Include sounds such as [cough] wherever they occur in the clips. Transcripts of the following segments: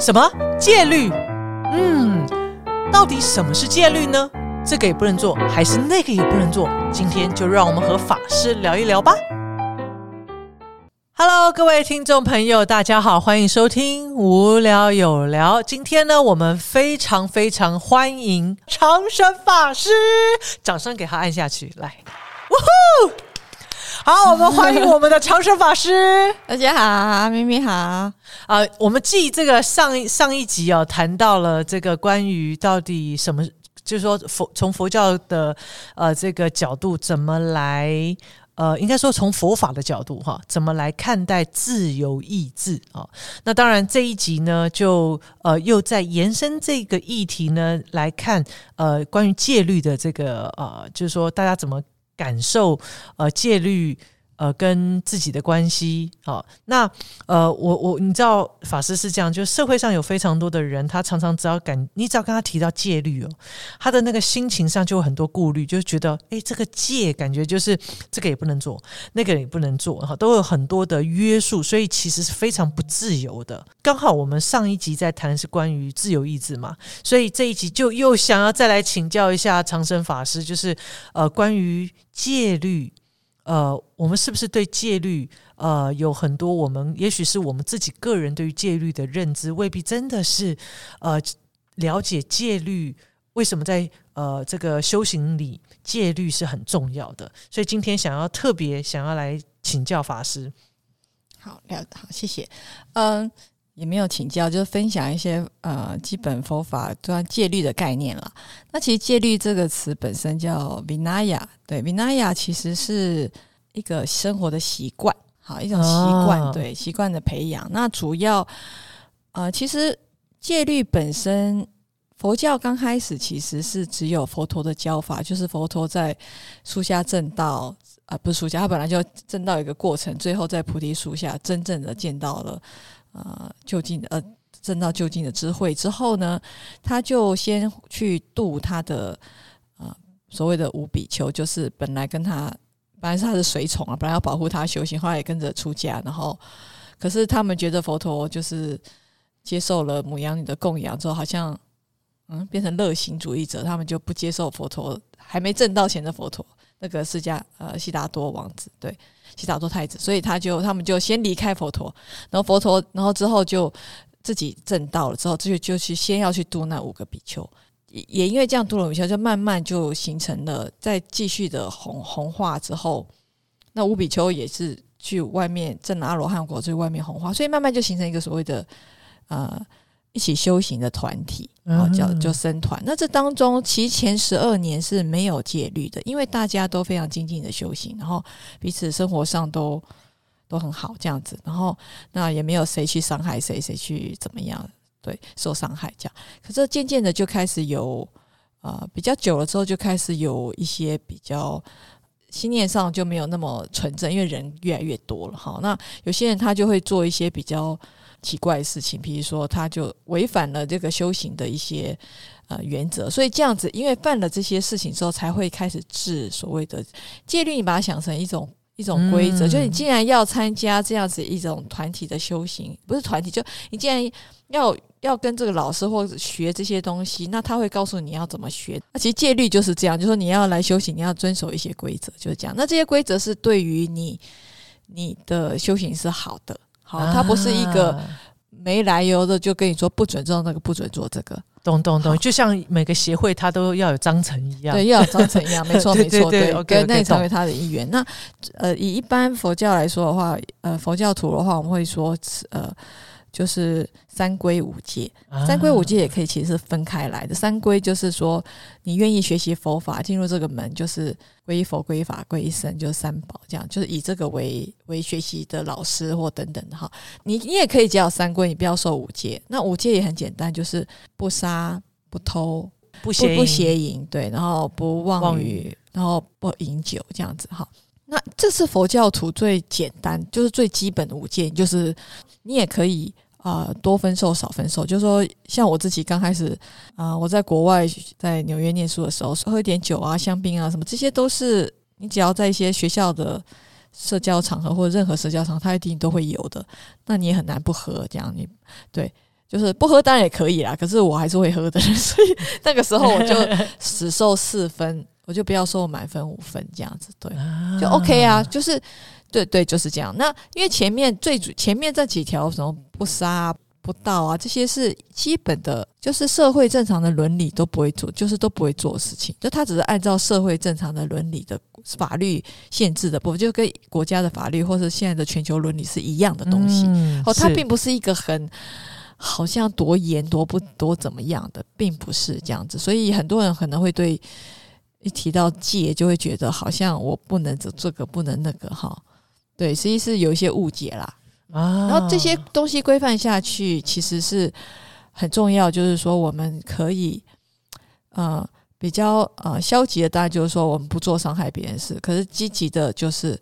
什么戒律？嗯，到底什么是戒律呢？这个也不能做，还是那个也不能做？今天就让我们和法师聊一聊吧。Hello，各位听众朋友，大家好，欢迎收听无聊有聊。今天呢，我们非常非常欢迎长生法师，掌声给他按下去，来，呜呼！好，我们欢迎我们的长生法师。大家好，咪咪好。啊，我们继这个上一上一集哦，谈到了这个关于到底什么，就是说佛从佛教的呃这个角度怎么来。呃，应该说从佛法的角度哈，怎么来看待自由意志啊？那当然这一集呢，就呃又在延伸这个议题呢来看，呃，关于戒律的这个呃，就是说大家怎么感受呃戒律。呃，跟自己的关系，好，那呃，我我你知道法师是这样，就社会上有非常多的人，他常常只要感，你只要跟他提到戒律哦，他的那个心情上就有很多顾虑，就觉得，哎，这个戒感觉就是这个也不能做，那个也不能做，哈，都有很多的约束，所以其实是非常不自由的。刚好我们上一集在谈是关于自由意志嘛，所以这一集就又想要再来请教一下长生法师，就是呃，关于戒律。呃，我们是不是对戒律呃有很多？我们也许是我们自己个人对于戒律的认知，未必真的是呃了解戒律为什么在呃这个修行里戒律是很重要的。所以今天想要特别想要来请教法师。好，了好，谢谢。嗯，也没有请教，就是分享一些呃基本佛法关戒律的概念了。那其实戒律这个词本身叫 vinaya，对，vinaya 其实是。一个生活的习惯，好一种习惯，对习惯的培养。那主要，呃，其实戒律本身，佛教刚开始其实是只有佛陀的教法，就是佛陀在树下正道，啊，不是树下，他本来就正道一个过程，最后在菩提树下真正的见到了，呃，就近呃正道就近的智慧之后呢，他就先去度他的呃所谓的五比丘，就是本来跟他。本来是他的随从啊，本来要保护他修行，后来也跟着出家。然后，可是他们觉得佛陀就是接受了母羊女的供养之后，好像嗯变成乐行主义者，他们就不接受佛陀还没正道前的佛陀，那个释迦呃悉达多王子，对悉达多太子，所以他就他们就先离开佛陀，然后佛陀，然后之后就自己正道了，之后就就去先要去度那五个比丘。也也因为这样，杜鲁米丘就慢慢就形成了，在继续的红红化之后，那五比丘也是去外面证阿罗汉果，去外面红化，所以慢慢就形成一个所谓的呃一起修行的团体，然后叫就僧团。那这当中，其前十二年是没有戒律的，因为大家都非常精进的修行，然后彼此生活上都都很好这样子，然后那也没有谁去伤害谁，谁去怎么样。对，受伤害这样，可是渐渐的就开始有，呃，比较久了之后就开始有一些比较心念上就没有那么纯正，因为人越来越多了哈。那有些人他就会做一些比较奇怪的事情，比如说他就违反了这个修行的一些呃原则，所以这样子，因为犯了这些事情之后，才会开始治所谓的戒律。你把它想成一种一种规则，就你既然要参加这样子一种团体的修行，不是团体，就你既然要。要跟这个老师或者学这些东西，那他会告诉你要怎么学。那其实戒律就是这样，就说你要来修行，你要遵守一些规则，就是这样。那这些规则是对于你你的修行是好的，好，它不是一个没来由的就跟你说不准做那个，不准做这个。懂懂懂，就像每个协会它都要有章程一样，对，要有章程一样，没 [laughs] 错没错，对，跟那成为他的一员。那呃，以一般佛教来说的话，呃，佛教徒的话，我们会说呃。就是三规五戒，三规五戒也可以其实是分开来的。三规就是说，你愿意学习佛法，进入这个门，就是皈依佛、皈依法、皈依僧，就是三宝，这样就是以这个为为学习的老师或等等的哈。你你也可以叫三规，你不要受五戒。那五戒也很简单，就是不杀、不偷、不邪淫，对，然后不妄语，然后不饮酒，这样子哈。那这是佛教徒最简单，就是最基本的五戒，就是你也可以啊多分受少分受，就是说像我自己刚开始啊，我在国外在纽约念书的时候，喝一点酒啊、香槟啊什么，这些都是你只要在一些学校的社交场合或者任何社交场，它一定都会有的，那你也很难不喝。这样你对，就是不喝当然也可以啦，可是我还是会喝的，[laughs] 所以那个时候我就只受四分，我就不要收满分五分这样子，对，就 OK 啊，就是对对就是这样。那因为前面最主前面这几条什么不杀不盗啊，这些是基本的，就是社会正常的伦理都不会做，就是都不会做的事情，就他只是按照社会正常的伦理的法律限制的部分，就跟国家的法律或者现在的全球伦理是一样的东西。哦，它并不是一个很。好像多严多不多怎么样的，并不是这样子，所以很多人可能会对一提到戒就会觉得好像我不能这这个不能那个哈，对，实际是有一些误解啦啊。然后这些东西规范下去，其实是很重要，就是说我们可以呃比较呃消极的，当然就是说我们不做伤害别人事，可是积极的就是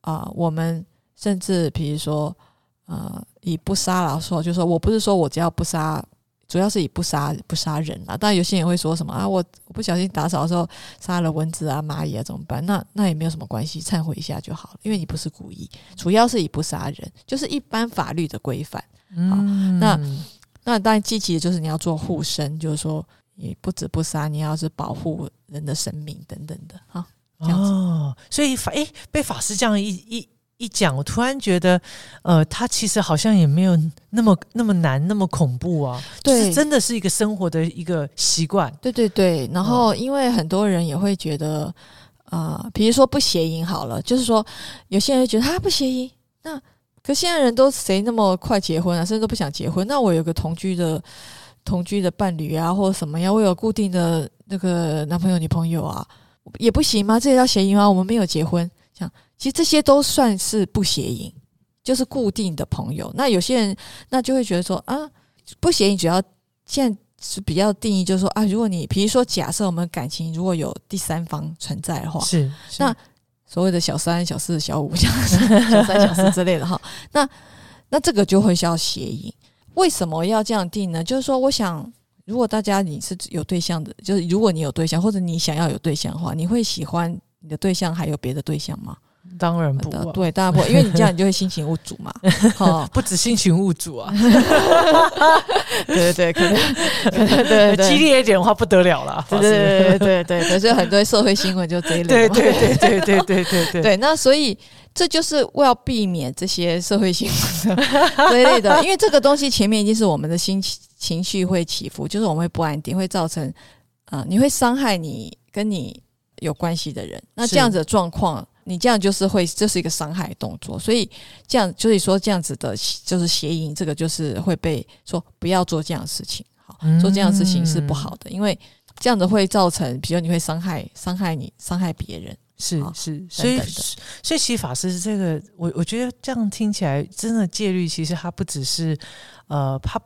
啊，我们甚至比如说。呃，以不杀来说，就说我不是说我只要不杀，主要是以不杀不杀人啊。当然，有些人会说什么啊，我我不小心打扫的时候杀了蚊子啊、蚂蚁啊，怎么办？那那也没有什么关系，忏悔一下就好了，因为你不是故意。主要是以不杀人，就是一般法律的规范。嗯，那那当然积极的就是你要做护身，就是说你不止不杀，你要是保护人的生命等等的哈。哦，所以法哎被法师这样一一。一讲，我突然觉得，呃，他其实好像也没有那么那么难，那么恐怖啊。对，真的是一个生活的一个习惯。对对对。然后，因为很多人也会觉得，啊，比如说不谐音好了，就是说有些人觉得他不谐音，那可现在人都谁那么快结婚啊，甚至都不想结婚。那我有个同居的同居的伴侣啊，或者什么呀，我有固定的那个男朋友女朋友啊，也不行吗？这也叫谐音吗？我们没有结婚，这样。其实这些都算是不谐音，就是固定的朋友。那有些人那就会觉得说啊，不谐音主要现在是比较定义，就是说啊，如果你比如说假设我们感情如果有第三方存在的话，是那所谓的小三、小四、小五、小小三、小四之类的哈，[laughs] 那那这个就会需要谐音。为什么要这样定呢？就是说，我想如果大家你是有对象的，就是如果你有对象或者你想要有对象的话，你会喜欢你的对象还有别的对象吗？当然不，对，当然不，因为你这样你就会心情物主嘛。[laughs] 哦，不止心情物主啊，[laughs] 对对对，可能对对对，激烈一点的话不得了了。对对对对对对，所以很多社会新闻就这一类。对对对对对对对对。那所以这就是为了避免这些社会新闻这一类的，因为这个东西前面已经是我们的心情情绪会起伏，就是我们会不安定，会造成啊，你会伤害你跟你有关系的人。那这样子的状况。你这样就是会，这是一个伤害动作，所以这样就是说这样子的，就是邪淫，这个就是会被说不要做这样的事情，好，做这样的事情是不好的，因为这样子会造成，比如你会伤害伤害你伤害别人，是是，所以所以其实法师这个，我我觉得这样听起来真的戒律，其实它不只是呃，它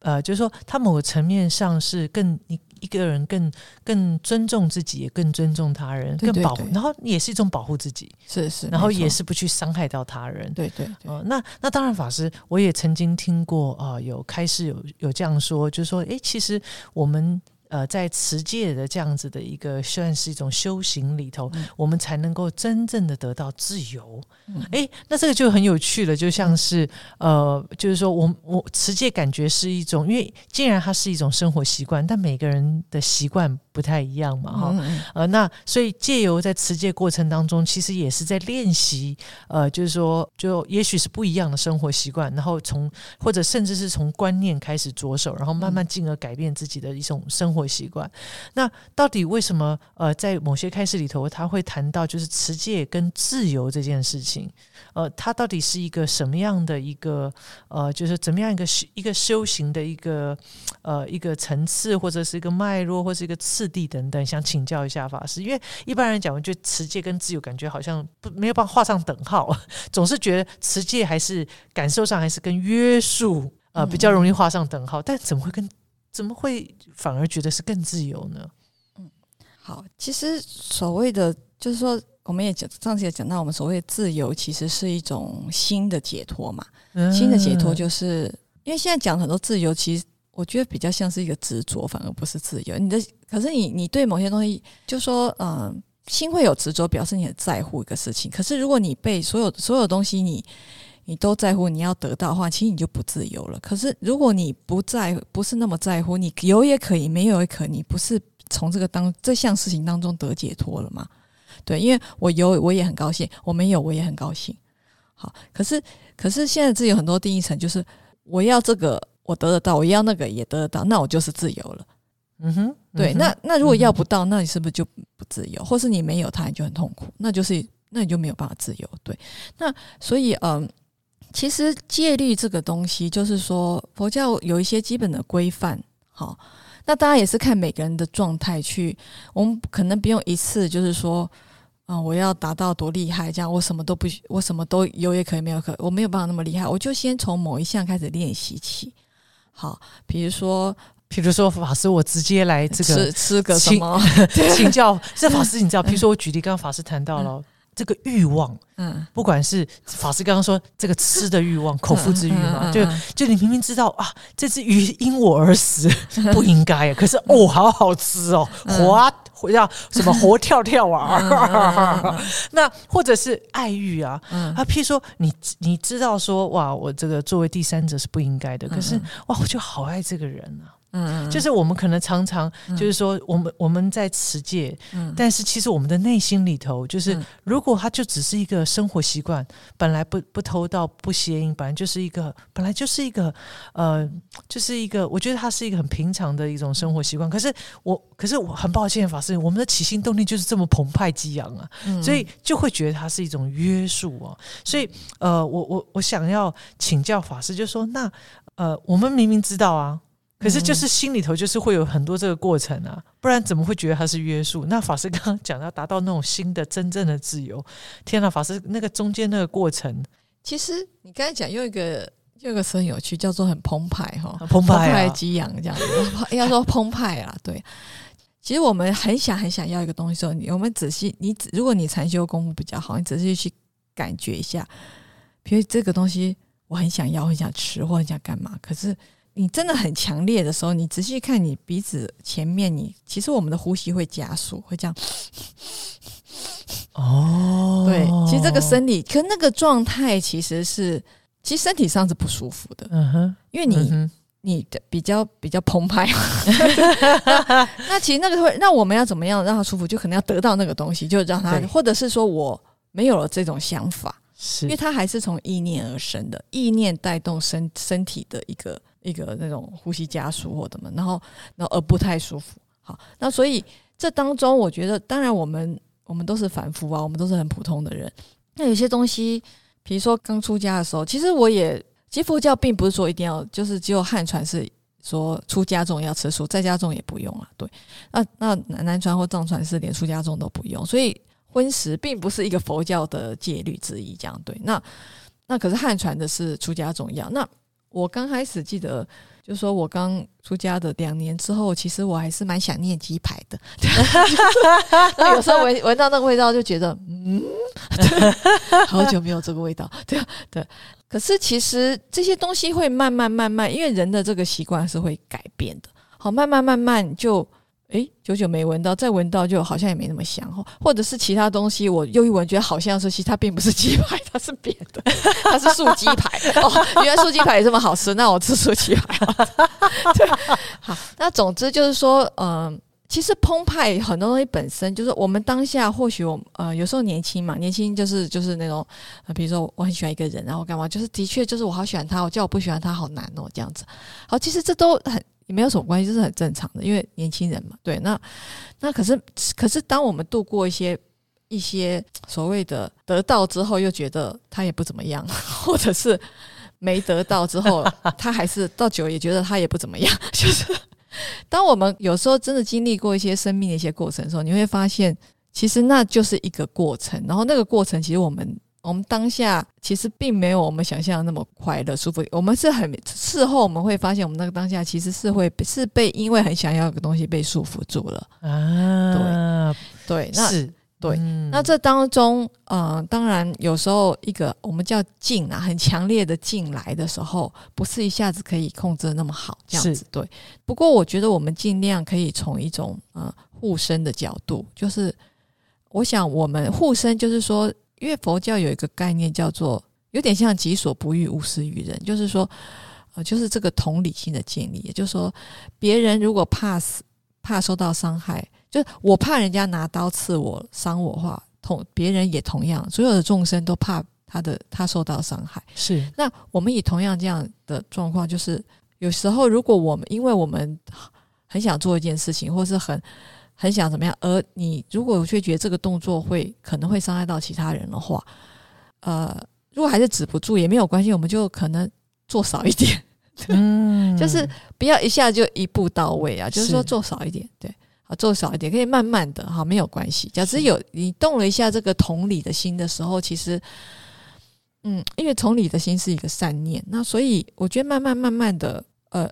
呃，就是说它某个层面上是更你。一个人更更尊重自己，也更尊重他人，更保护，然后也是一种保护自己，是是，然后也是不去伤害到他人，对对。哦，那那当然，法师我也曾经听过啊，有开始有有这样说，就是说，哎，其实我们。呃，在持戒的这样子的一个算是一种修行里头，我们才能够真正的得到自由。哎，那这个就很有趣了，就像是呃，就是说我我持戒感觉是一种，因为既然它是一种生活习惯，但每个人的习惯不太一样嘛，哈。呃，那所以借由在持戒过程当中，其实也是在练习，呃，就是说，就也许是不一样的生活习惯，然后从或者甚至是从观念开始着手，然后慢慢进而改变自己的一种生活。习惯，那到底为什么？呃，在某些开始里头，他会谈到就是持戒跟自由这件事情。呃，它到底是一个什么样的一个呃，就是怎么样一个一个修行的一个呃一个层次，或者是一个脉络，或是一个次第等等？想请教一下法师，因为一般人讲，我觉得持戒跟自由感觉好像不没有办法画上等号，[laughs] 总是觉得持戒还是感受上还是跟约束呃比较容易画上等号，但怎么会跟？怎么会反而觉得是更自由呢？嗯，好，其实所谓的就是说，我们也讲上次也讲到，我们所谓的自由其实是一种新的解脱嘛。新的解脱就是因为现在讲很多自由，其实我觉得比较像是一个执着，反而不是自由。你的可是你你对某些东西，就说嗯，心会有执着，表示你很在乎一个事情。可是如果你被所有所有东西你你都在乎你要得到的话，其实你就不自由了。可是如果你不在，不是那么在乎，你有也可以，没有也可，你不是从这个当这项事情当中得解脱了吗？对，因为我有我也很高兴，我没有我也很高兴。好，可是可是现在自由很多定义层就是我要这个我得得到，我要那个也得得到，那我就是自由了。嗯哼，对，那那如果要不到，那你是不是就不自由？或是你没有它，你就很痛苦，那就是那你就没有办法自由。对，那所以嗯，其实戒律这个东西，就是说佛教有一些基本的规范。好，那当然也是看每个人的状态去，我们可能不用一次就是说，嗯，我要达到多厉害，这样我什么都不，我什么都有也可以，没有可，我没有办法那么厉害，我就先从某一项开始练习起。好，比如说。比如说法师，我直接来这个吃吃个什么 [laughs] [laughs] 请教这法师，你知道？比如说我举例，刚刚法师谈到了这个欲望，嗯，不管是法师刚刚说这个吃的欲望、[laughs] 口腹之欲嘛，就就你明明知道啊，这只鱼因我而死，不应该，可是哦，好好吃哦，活活叫什么活跳跳啊？[laughs] [laughs] 那或者是爱欲啊，啊，譬如说你你知道说哇，我这个作为第三者是不应该的，可是哇，我就好爱这个人啊。嗯，就是我们可能常常就是说，我们我们在持戒，嗯，但是其实我们的内心里头，就是如果它就只是一个生活习惯，本来不不偷盗不邪淫，本来就是一个本来就是一个呃，就是一个，我觉得它是一个很平常的一种生活习惯。可是我，可是我很抱歉，法师，我们的起心动念就是这么澎湃激昂啊，所以就会觉得它是一种约束啊。所以呃，我我我想要请教法师，就说那呃，我们明明知道啊。可是就是心里头就是会有很多这个过程啊，不然怎么会觉得它是约束？那法师刚刚讲要达到那种新的真正的自由，天呐，法师那个中间那个过程，其实你刚才讲用一个用一个词很有趣，叫做很澎湃哈，澎湃激昂这样子，[laughs] 应该说澎湃啊。对，其实我们很想很想要一个东西时候，你我们仔细你如果你禅修功夫比较好，你仔细去感觉一下，比如这个东西我很想要，很想吃，或很想干嘛，可是。你真的很强烈的时候，你仔细看你鼻子前面，你其实我们的呼吸会加速，会这样。哦，[laughs] 对，其实这个生理，可那个状态其实是，其实身体上是不舒服的。嗯哼，因为你你的比较比较澎湃。[laughs] [laughs] 那其实那个会，那我们要怎么样让他舒服？就可能要得到那个东西，就让他，或者是说我没有了这种想法，是因为它还是从意念而生的，意念带动身身体的一个。一个那种呼吸加速或怎么，然后然后而不太舒服。好，那所以这当中，我觉得当然我们我们都是凡夫啊，我们都是很普通的人。那有些东西，比如说刚出家的时候，其实我也，其实佛教并不是说一定要，就是只有汉传是说出家众要吃素，在家众也不用啊。对，那那南南传或藏传是连出家众都不用，所以荤食并不是一个佛教的戒律之一。这样对，那那可是汉传的是出家重要那。我刚开始记得，就说我刚出家的两年之后，其实我还是蛮想念鸡排的。[laughs] 有时候闻闻到那个味道，就觉得嗯，好久没有这个味道。对啊，对。可是其实这些东西会慢慢慢慢，因为人的这个习惯是会改变的。好，慢慢慢慢就。诶，久久没闻到，再闻到就好像也没那么香哦。或者是其他东西，我又一闻觉得好像是，其实它并不是鸡排，[laughs] 它是别的，它是素鸡排哦。原来素鸡排也这么好吃，那我吃素鸡排。[laughs] 对，好，那总之就是说，嗯，其实澎湃很多东西本身就是我们当下或许我呃有时候年轻嘛，年轻就是就是那种，比如说我很喜欢一个人，然后干嘛，就是的确就是我好喜欢他，我叫我不喜欢他好难哦，这样子。好，其实这都很。没有什么关系，这是很正常的，因为年轻人嘛。对，那那可是可是，当我们度过一些一些所谓的得到之后，又觉得他也不怎么样，[laughs] 或者是没得到之后，他还是到久也觉得他也不怎么样。[laughs] 就是当我们有时候真的经历过一些生命的一些过程的时候，你会发现，其实那就是一个过程。然后那个过程，其实我们。我们当下其实并没有我们想象的那么快乐舒服，我们是很事后我们会发现，我们那个当下其实是会是被因为很想要一个东西被束缚住了啊。对对，那是对。那这当中，呃，当然有时候一个我们叫劲啊，很强烈的劲来的时候，不是一下子可以控制的那么好，这样子对。不过我觉得我们尽量可以从一种呃护身的角度，就是我想我们护身就是说。因为佛教有一个概念叫做有点像己所不欲，勿施于人，就是说，呃，就是这个同理心的建立，也就是说，别人如果怕死、怕受到伤害，就是我怕人家拿刀刺我、伤我话，同别人也同样，所有的众生都怕他的他受到伤害。是那我们以同样这样的状况，就是有时候如果我们因为我们很想做一件事情，或是很很想怎么样，而你如果却觉得这个动作会可能会伤害到其他人的话，呃。如果还是止不住也没有关系，我们就可能做少一点，嗯，[laughs] 就是不要一下就一步到位啊，就是说做少一点，对，好做少一点，可以慢慢的，哈，没有关系。假设有你动了一下这个同理的心的时候，其实，嗯，因为同理的心是一个善念，那所以我觉得慢慢慢慢的，呃，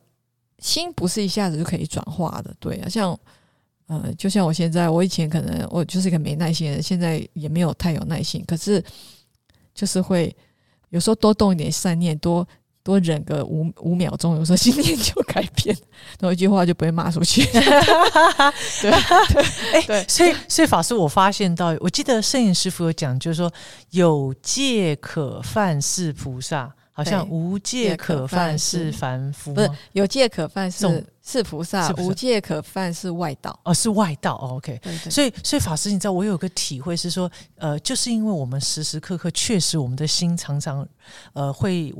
心不是一下子就可以转化的，对啊，像，呃，就像我现在，我以前可能我就是一个没耐心的人，现在也没有太有耐心，可是。就是会有时候多动一点善念，多多忍个五五秒钟，有时候心念 [laughs] 就改变，然后一句话就不会骂出去。[laughs] 对，[laughs] 哎，对，所以所以法师，我发现到，我记得摄影师傅有讲，就是说有戒可犯是菩萨。好像无戒可犯是凡夫，不是有戒可犯是是菩萨，无戒可犯是外道哦，是外道。OK，所以所以法师，你知道我有个体会是说，呃，就是因为我们时时刻刻确实我们的心常常呃会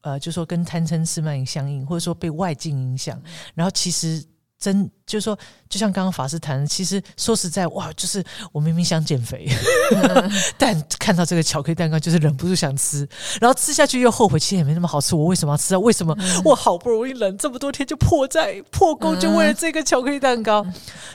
呃，就说跟贪嗔痴慢相应，或者说被外境影响，然后其实。真就是说，就像刚刚法师谈，其实说实在，哇，就是我明明想减肥，[laughs] 但看到这个巧克力蛋糕，就是忍不住想吃，然后吃下去又后悔，其实也没那么好吃，我为什么要吃啊？为什么我好不容易忍这么多天就破债破功，就为了这个巧克力蛋糕？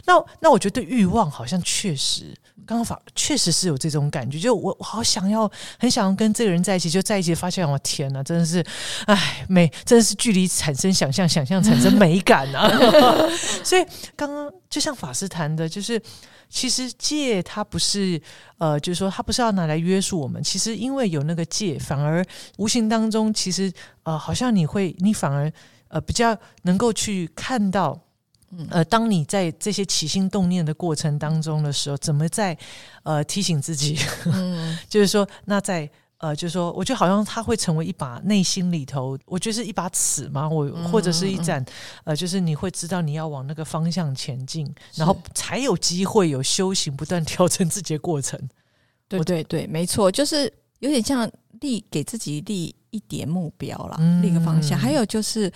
那那我觉得欲望好像确实。刚刚法确实是有这种感觉，就我我好想要，很想要跟这个人在一起，就在一起发现，我天哪，真的是，哎，美，真的是距离产生想象，想象产生美感啊！[laughs] 所以刚刚就像法师谈的，就是其实戒它不是呃，就是说它不是要拿来约束我们，其实因为有那个戒，反而无形当中，其实呃，好像你会，你反而呃比较能够去看到。呃，当你在这些起心动念的过程当中的时候，怎么在呃提醒自己？[laughs] 嗯，就是说，那在呃，就是说，我觉得好像它会成为一把内心里头，我觉得是一把尺嘛，我或者是一盏呃，就是你会知道你要往那个方向前进，然后才有机会有修行不断调整自己的过程。对对对，没错，就是有点像立给自己立一点目标了，立个方向。还有就是。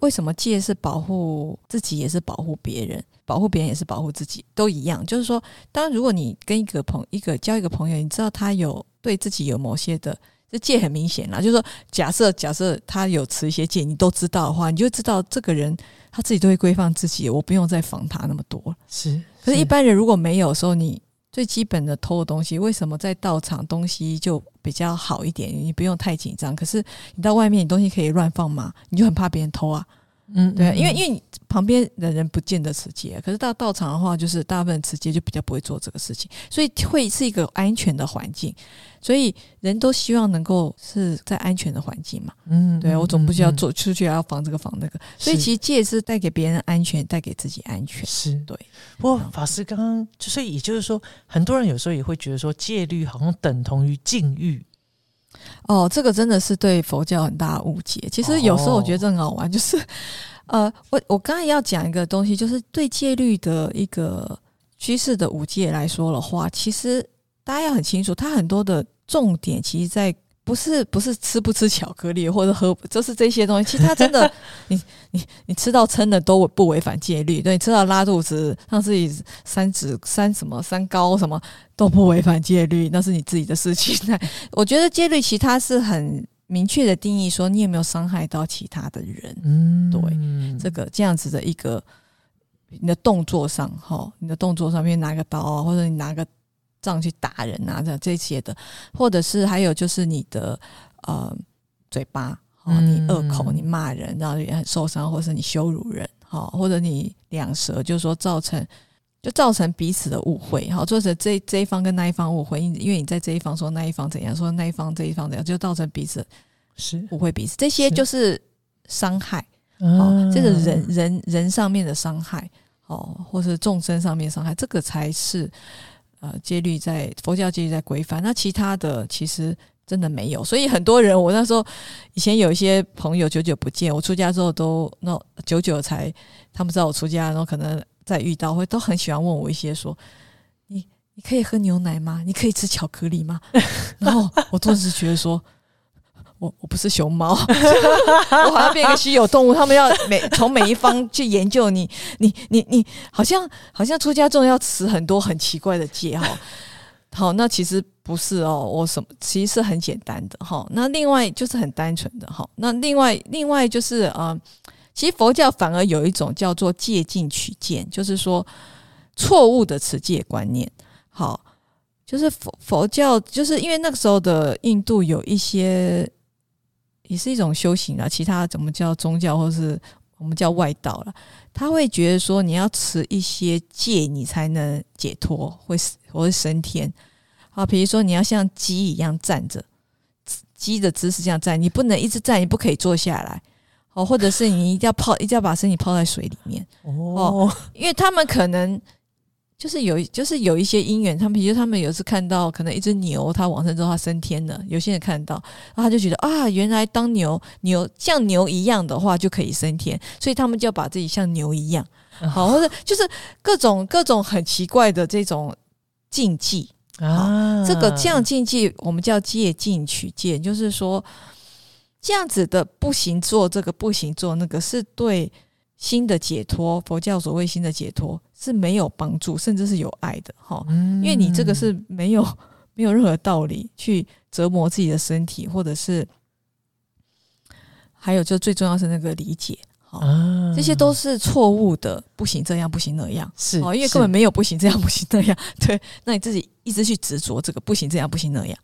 为什么戒是保护自己，也是保护别人？保护别人也是保护自己，都一样。就是说，当如果你跟一个朋一个交一个朋友，你知道他有对自己有某些的这戒很明显啦。就是说，假设假设他有持一些戒，你都知道的话，你就知道这个人他自己都会规范自己，我不用再防他那么多。是，可是一般人如果没有时候，你。最基本的偷的东西，为什么在道场东西就比较好一点？你不用太紧张。可是你到外面，你东西可以乱放吗？你就很怕别人偷啊。嗯，对，因为因为你旁边的人不见得持戒，可是到道场的话，就是大部分持戒就比较不会做这个事情，所以会是一个安全的环境。所以人都希望能够是在安全的环境嘛。嗯，对我总不需要走出去要防这个防那个。所以其实戒是带给别人安全，带给自己安全。是对。不过法师刚刚就所以也就是说，很多人有时候也会觉得说戒律好像等同于禁欲。哦，这个真的是对佛教很大的误解。其实有时候我觉得很好玩，就是呃，我我刚才要讲一个东西，就是对戒律的一个趋势的五戒来说的话，其实大家要很清楚，它很多的重点其实在。不是不是吃不吃巧克力或者喝，就是这些东西。其实它真的，[laughs] 你你你吃到撑的都不违反戒律，对，你吃到拉肚子，让自己三脂三什么三高什么都不违反戒律，那是你自己的事情。我觉得戒律其他是很明确的定义，说你有没有伤害到其他的人。嗯，对，这个这样子的一个你的动作上，哈，你的动作上面拿个刀啊，或者你拿个。这样去打人啊，这这些的，或者是还有就是你的呃嘴巴，哦，你恶口，你骂人，然后也很受伤，或是你羞辱人，好，或者你两舌，就是说造成就造成彼此的误会，好，作者这这一方跟那一方误会，因因为你在这一方说那一方怎样，说那一方这一方怎样，就造成彼此是。误会彼此，这些就是伤害，哦，这个人人人上面的伤害，哦，或是众生上面伤害，这个才是。呃，戒律在佛教戒律在规范，那其他的其实真的没有。所以很多人，我那时候以前有一些朋友久久不见，我出家之后都那久久才他们知道我出家，然后可能再遇到会都很喜欢问我一些说你你可以喝牛奶吗？你可以吃巧克力吗？[laughs] 然后我顿时觉得说。我我不是熊猫，[laughs] 我好像变一个稀有动物。他们要每从每一方去研究你，你你你，好像好像出家众要持很多很奇怪的戒哈。好，那其实不是哦，我什么其实是很简单的哈。那另外就是很单纯的哈。那另外另外就是呃，其实佛教反而有一种叫做借境取见，就是说错误的持戒观念。好，就是佛佛教就是因为那个时候的印度有一些。也是一种修行啊，其他怎么叫宗教，或是我们叫外道了？他会觉得说，你要持一些戒，你才能解脱，会会升天。好，比如说你要像鸡一样站着，鸡的姿势这样站，你不能一直站，你不可以坐下来。哦，或者是你一定要泡，一定要把身体泡在水里面。哦，因为他们可能。就是有，就是有一些因缘，他们比如他们有次看到，可能一只牛它往生之后它升天了，有些人看到，然后他就觉得啊，原来当牛牛像牛一样的话就可以升天，所以他们就要把自己像牛一样，好，或者就是各种各种很奇怪的这种禁忌啊，这个这样禁忌我们叫借禁取戒，就是说这样子的不行做这个不行做那个是对。新的解脱，佛教所谓新的解脱是没有帮助，甚至是有爱的哈。因为你这个是没有 [laughs] 没有任何道理去折磨自己的身体，或者是还有就最重要是那个理解，哈，这些都是错误的，不行这样，不行那样，是哦，因为根本没有不行这样，不行那样，[laughs] 对，那你自己一直去执着这个不行这样，不行那样。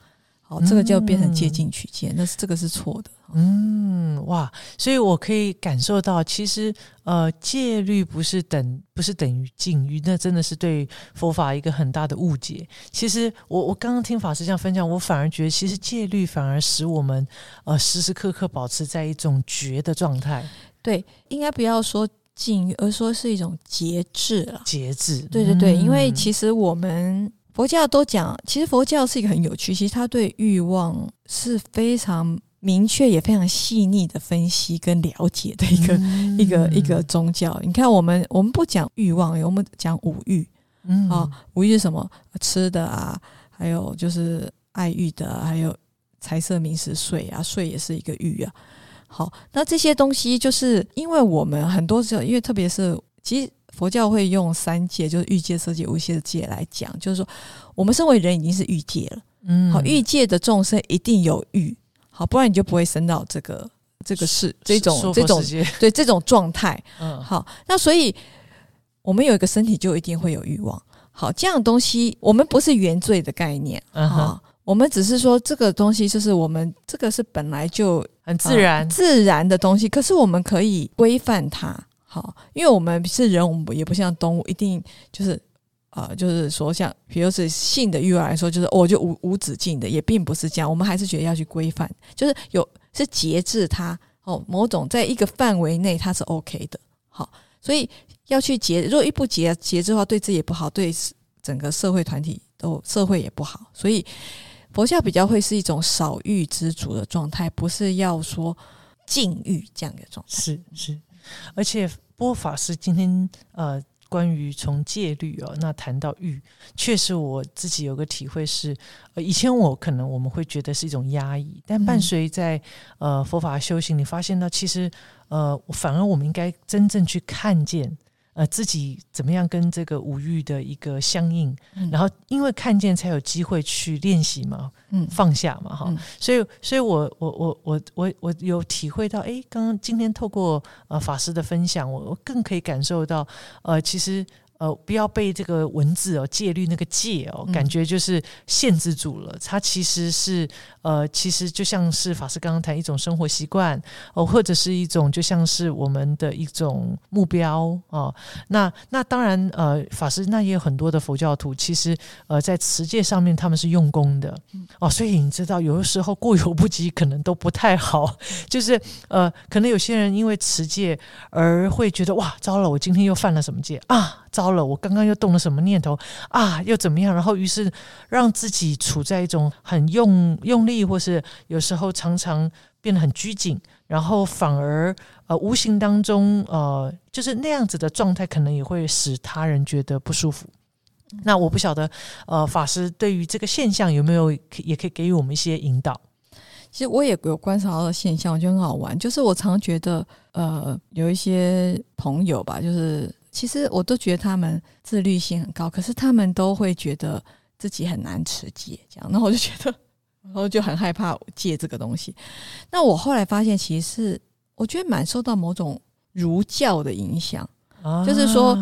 哦，这个就变成接近取见，那是这个是错的。嗯，哇，所以我可以感受到，其实呃，戒律不是等不是等于禁欲，那真的是对佛法一个很大的误解。其实我我刚刚听法师这样分享，我反而觉得，其实戒律反而使我们呃时时刻刻保持在一种觉的状态。对，应该不要说禁欲，而说是一种节制了。节制，对对对，因为其实我们。佛教都讲，其实佛教是一个很有趣，其实他对欲望是非常明确也非常细腻的分析跟了解的一个一个一个宗教。你看，我们我们不讲欲望，我们讲五欲，嗯，啊，五欲是什么？吃的啊，还有就是爱欲的，还有财色名食睡啊，睡也是一个欲啊。好，那这些东西就是因为我们很多时候，因为特别是其实。佛教会用三界，就是欲界、色界、无色界来讲，就是说，我们身为人已经是欲界了，嗯，好，欲界的众生一定有欲，好，不然你就不会生到这个这个世这种这种对这种状态，嗯，好，那所以我们有一个身体，就一定会有欲望，好，这样的东西，我们不是原罪的概念，啊，我们只是说这个东西就是我们这个是本来就很自然。自然的东西，可是我们可以规范它。好，因为我们是人，我们也不像动物，一定就是啊，就是说像，比如是性的欲望来说，就是我就无无止境的，也并不是这样。我们还是觉得要去规范，就是有是节制它哦，某种在一个范围内它是 OK 的。好，所以要去节，如果一不节节制的话，对自己也不好，对整个社会团体都社会也不好。所以佛教比较会是一种少欲知足的状态，不是要说禁欲这样的状态。是是。而且波法师今天呃，关于从戒律哦，那谈到欲，确实我自己有个体会是，呃，以前我可能我们会觉得是一种压抑，但伴随在呃佛法修行，你发现到其实呃，反而我们应该真正去看见。呃，自己怎么样跟这个五欲的一个相应，然后因为看见才有机会去练习嘛，嗯，放下嘛，哈，所以，所以我，我，我，我，我，我有体会到，哎，刚刚今天透过呃法师的分享，我我更可以感受到，呃，其实。呃，不要被这个文字哦，戒律那个戒哦，感觉就是限制住了。它其实是呃，其实就像是法师刚刚谈一种生活习惯哦，或者是一种就像是我们的一种目标哦。那那当然呃，法师那也有很多的佛教徒，其实呃，在持戒上面他们是用功的哦。所以你知道，有的时候过犹不及，可能都不太好。[laughs] 就是呃，可能有些人因为持戒而会觉得哇，糟了，我今天又犯了什么戒啊？糟了，我刚刚又动了什么念头啊？又怎么样？然后于是让自己处在一种很用用力，或是有时候常常变得很拘谨，然后反而呃无形当中呃就是那样子的状态，可能也会使他人觉得不舒服。那我不晓得呃法师对于这个现象有没有也可以给予我们一些引导？其实我也有观察到的现象，我觉得很好玩。就是我常觉得，呃，有一些朋友吧，就是其实我都觉得他们自律性很高，可是他们都会觉得自己很难持戒，这样。那我就觉得，然后就很害怕借这个东西。那我后来发现，其实是我觉得蛮受到某种儒教的影响，就是说，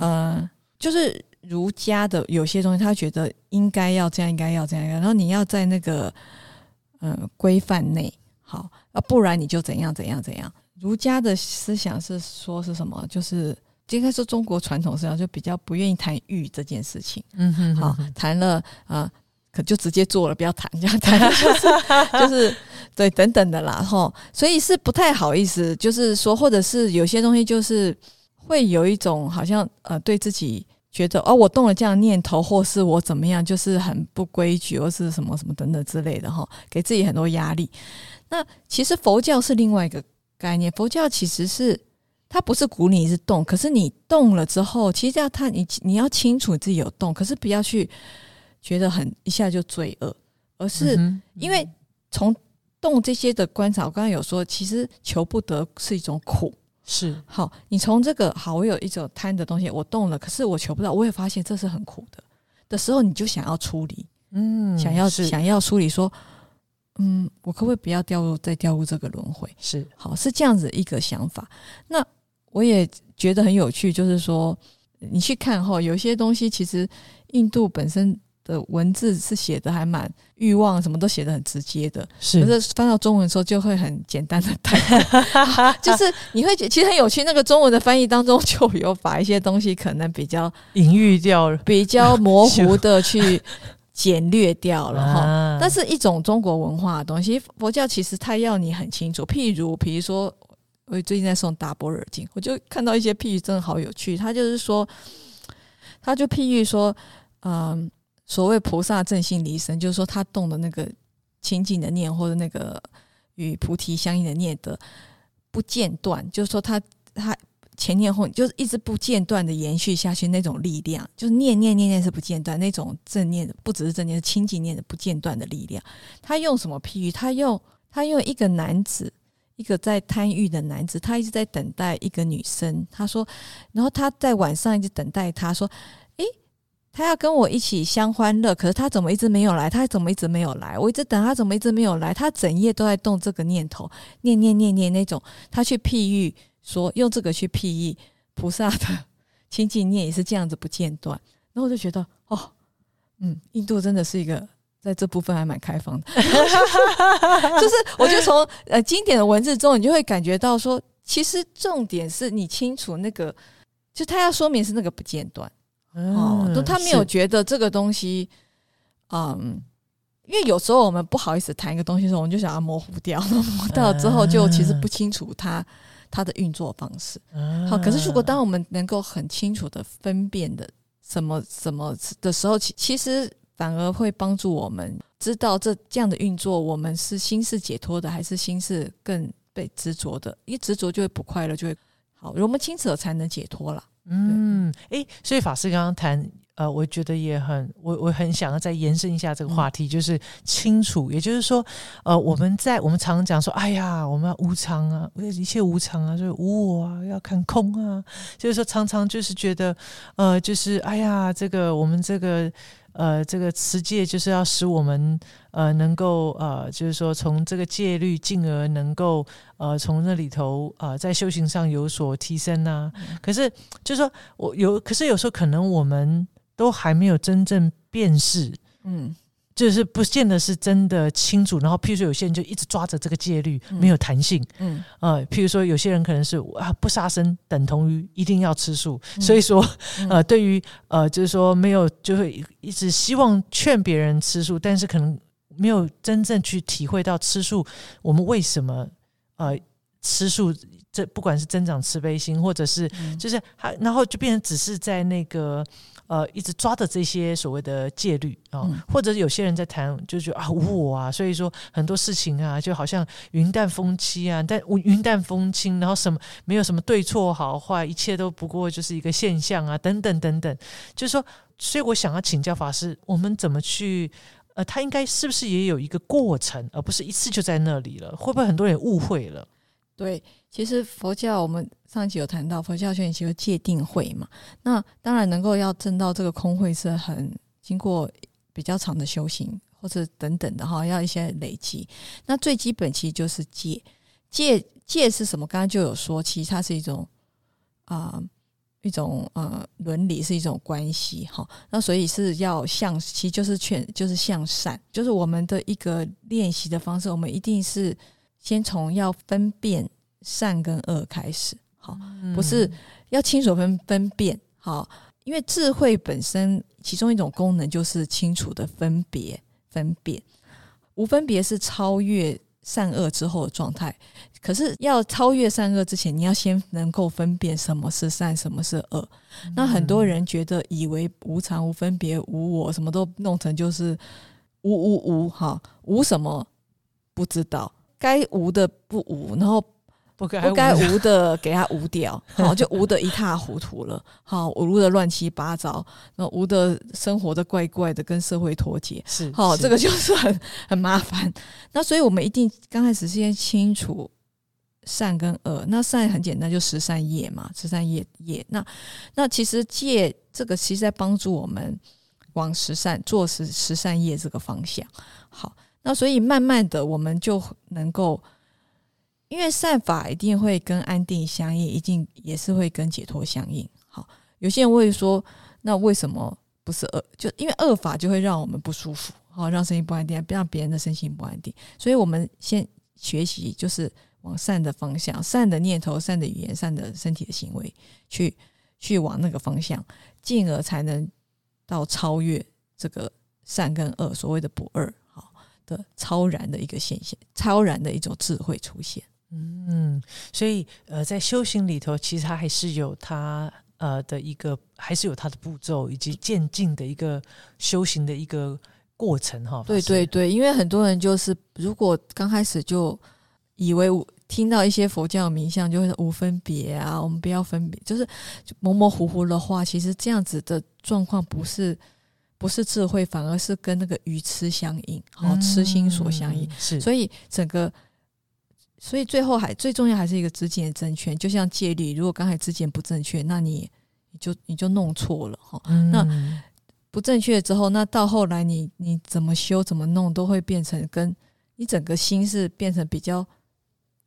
呃，就是儒家的有些东西，他觉得应该要这样，应该要这样，然后你要在那个。嗯，规范内好啊，不然你就怎样怎样怎样。儒家的思想是说是什么？就是应该说中国传统思想就比较不愿意谈欲这件事情。嗯哼，好谈了啊，可就直接做了，不要谈，[laughs] 这样谈就是就是对等等的啦。哈，所以是不太好意思，就是说，或者是有些东西就是会有一种好像呃，对自己。觉得哦，我动了这样念头，或是我怎么样，就是很不规矩，或是什么什么等等之类的哈，给自己很多压力。那其实佛教是另外一个概念，佛教其实是它不是鼓励你是动，可是你动了之后，其实要他你你要清楚自己有动，可是不要去觉得很一下就罪恶，而是因为从动这些的观察，我刚刚有说，其实求不得是一种苦。是好，你从这个好，我有一种贪的东西，我动了，可是我求不到，我也发现这是很苦的的时候，你就想要处理，嗯，想要想要梳理，说，嗯，我可不可以不要掉入再掉入这个轮回？是好，是这样子一个想法。那我也觉得很有趣，就是说，你去看哈，有些东西其实印度本身。的文字是写的还蛮欲望，什么都写的很直接的，是。可是翻到中文的时候就会很简单的带，[laughs] 就是你会觉其实很有趣。那个中文的翻译当中就有把一些东西可能比较隐喻掉了，比较模糊的去简略掉了 [laughs] 哈。但是一种中国文化的东西，佛教其实它要你很清楚。譬如，比如说我最近在送大波尔经，我就看到一些譬喻，真的好有趣。他就是说，他就譬喻说，嗯。所谓菩萨正心离身，就是说他动的那个清净的念，或者那个与菩提相应的念的不间断，就是说他他前念后就是一直不间断的延续下去那种力量，就是念念念念是不间断那种正念的，不只是正念，是清净念的不间断的力量。他用什么譬喻？他用他用一个男子，一个在贪欲的男子，他一直在等待一个女生。他说，然后他在晚上一直等待，他说。他要跟我一起相欢乐，可是他怎么一直没有来？他怎么一直没有来？我一直等他，怎么一直没有来？他整夜都在动这个念头，念念念念那种。他去譬喻说，用这个去譬喻菩萨的清净念也是这样子不间断。然后我就觉得，哦，嗯，印度真的是一个在这部分还蛮开放的。就是我就从呃经典的文字中，你就会感觉到说，其实重点是你清楚那个，就他要说明是那个不间断。哦，都他没有觉得这个东西，嗯，因为有时候我们不好意思谈一个东西的时候，我们就想要模糊掉，[laughs] 模糊掉之后就其实不清楚它它的运作方式。好，可是如果当我们能够很清楚的分辨的什么什么的时候，其其实反而会帮助我们知道这这样的运作，我们是心是解脱的，还是心是更被执着的？一执着就会不快乐，就会好。我们清楚了，才能解脱了。嗯，哎，所以法师刚刚谈，呃，我觉得也很，我我很想要再延伸一下这个话题，就是清楚，也就是说，呃，我们在我们常常讲说，哎呀，我们要无常啊，一切无常啊，就是无我啊，要看空啊，就是说常常就是觉得，呃，就是哎呀，这个我们这个。呃，这个持戒就是要使我们呃能够呃，就是说从这个戒律进而能够呃从那里头呃在修行上有所提升呐。可是就是说我有，可是有时候可能我们都还没有真正辨识，嗯。就是不见得是真的清楚，然后譬如说有些人就一直抓着这个戒律，没有弹性，嗯，呃，譬如说有些人可能是啊不杀生等同于一定要吃素，所以说呃对于呃就是说没有就会一直希望劝别人吃素，但是可能没有真正去体会到吃素我们为什么呃吃素。这不管是增长慈悲心，或者是就是还然后就变成只是在那个。呃，一直抓着这些所谓的戒律啊，或者有些人在谈，就觉得啊无我啊，所以说很多事情啊，就好像云淡风轻啊，但云淡风轻，然后什么没有什么对错好坏，一切都不过就是一个现象啊，等等等等，就是说，所以我想要请教法师，我们怎么去？呃，他应该是不是也有一个过程，而不是一次就在那里了？会不会很多人误会了？对，其实佛教我们上集有谈到，佛教修行其实戒定慧嘛。那当然能够要证到这个空慧，是很经过比较长的修行或者等等的哈，要一些累积。那最基本其实就是戒，戒戒是什么？刚刚就有说，其实它是一种啊一种呃伦理，是一种关系哈。那所以是要向，其实就是劝，就是向善，就是我们的一个练习的方式。我们一定是。先从要分辨善跟恶开始，好，不是要清楚分分辨，好，因为智慧本身其中一种功能就是清楚的分别分辨，无分别是超越善恶之后的状态。可是要超越善恶之前，你要先能够分辨什么是善，什么是恶。那很多人觉得以为无常、无分别、无我，什么都弄成就是无无无，哈，无什么不知道。该无的不无，然后不该不该无的给他无掉，好就无的一塌糊涂了，好无的乱七八糟，那无的生活的怪怪的，跟社会脱节，是好这个就是很很麻烦。那所以我们一定刚开始先清楚善跟恶。那善很简单，就十善业嘛，十善业业。那那其实戒这个其实在帮助我们往十善做十十善业这个方向。好。那所以慢慢的，我们就能够，因为善法一定会跟安定相应，一定也是会跟解脱相应。好，有些人会说，那为什么不是恶？就因为恶法就会让我们不舒服，好，让身心不安定，让别人的身心不安定。所以我们先学习，就是往善的方向、善的念头、善的语言、善的身体的行为，去去往那个方向，进而才能到超越这个善跟恶，所谓的不二好。的超然的一个现象，超然的一种智慧出现。嗯，所以呃，在修行里头，其实它还是有它呃的一个，还是有它的步骤以及渐进的一个修行的一个过程哈。对对对，因为很多人就是如果刚开始就以为听到一些佛教名相就会无分别啊，我们不要分别，就是模模糊糊的话，其实这样子的状况不是。不是智慧，反而是跟那个愚痴相应，好痴心所相应。是，所以整个，所以最后还最重要还是一个知见正确。就像借力，如果刚才知见不正确，那你你就你就弄错了哈。那不正确之后，那到后来你你怎么修怎么弄，都会变成跟你整个心是变成比较，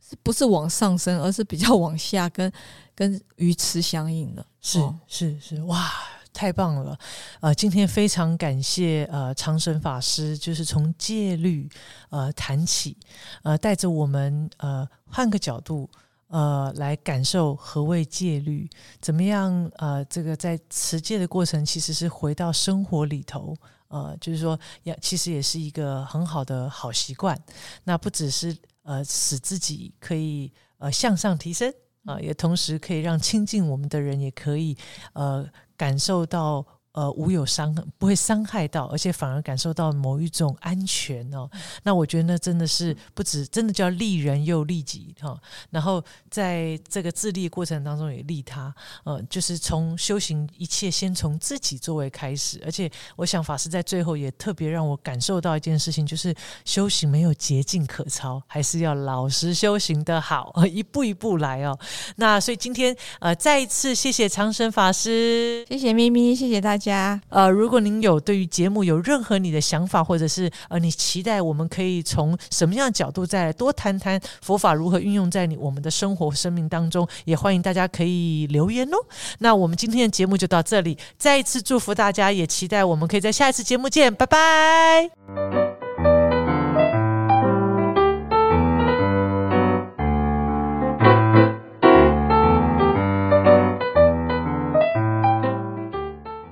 是不是往上升，而是比较往下，跟跟鱼池相应的。是是是，哇！太棒了，呃，今天非常感谢呃长生法师，就是从戒律呃谈起，呃带着我们呃换个角度呃来感受何谓戒律，怎么样呃这个在持戒的过程其实是回到生活里头，呃就是说也其实也是一个很好的好习惯，那不只是呃使自己可以呃向上提升啊，也同时可以让亲近我们的人也可以呃。感受到。呃，无有伤，不会伤害到，而且反而感受到某一种安全哦。那我觉得那真的是不止，真的叫利人又利己哈。然后在这个自立过程当中也利他，呃，就是从修行一切先从自己作为开始。而且我想法师在最后也特别让我感受到一件事情，就是修行没有捷径可抄，还是要老实修行的好，[laughs] 一步一步来哦。那所以今天呃，再一次谢谢长生法师，谢谢咪咪，谢谢大家。家呃，如果您有对于节目有任何你的想法，或者是呃，你期待我们可以从什么样的角度再来多谈谈佛法如何运用在你我们的生活生命当中，也欢迎大家可以留言哦。那我们今天的节目就到这里，再一次祝福大家，也期待我们可以在下一次节目见，拜拜。